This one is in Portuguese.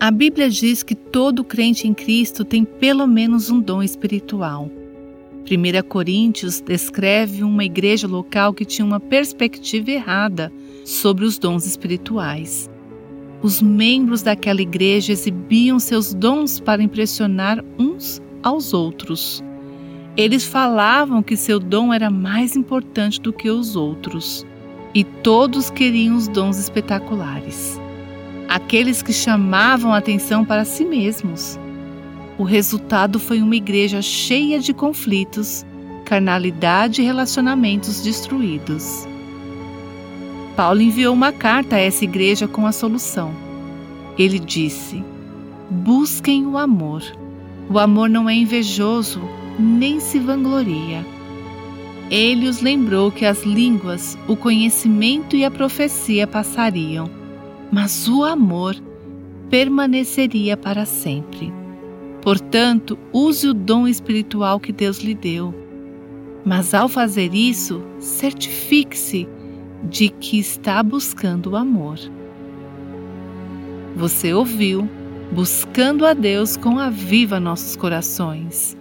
A Bíblia diz que todo crente em Cristo tem pelo menos um dom espiritual. 1 Coríntios descreve uma igreja local que tinha uma perspectiva errada sobre os dons espirituais. Os membros daquela igreja exibiam seus dons para impressionar uns aos outros. Eles falavam que seu dom era mais importante do que os outros, e todos queriam os dons espetaculares. Aqueles que chamavam atenção para si mesmos. O resultado foi uma igreja cheia de conflitos, carnalidade e relacionamentos destruídos. Paulo enviou uma carta a essa igreja com a solução. Ele disse: Busquem o amor. O amor não é invejoso, nem se vangloria. Ele os lembrou que as línguas, o conhecimento e a profecia passariam, mas o amor permaneceria para sempre. Portanto, use o dom espiritual que Deus lhe deu. Mas ao fazer isso, certifique-se de que está buscando o amor. Você ouviu Buscando a Deus com a Viva Nossos Corações.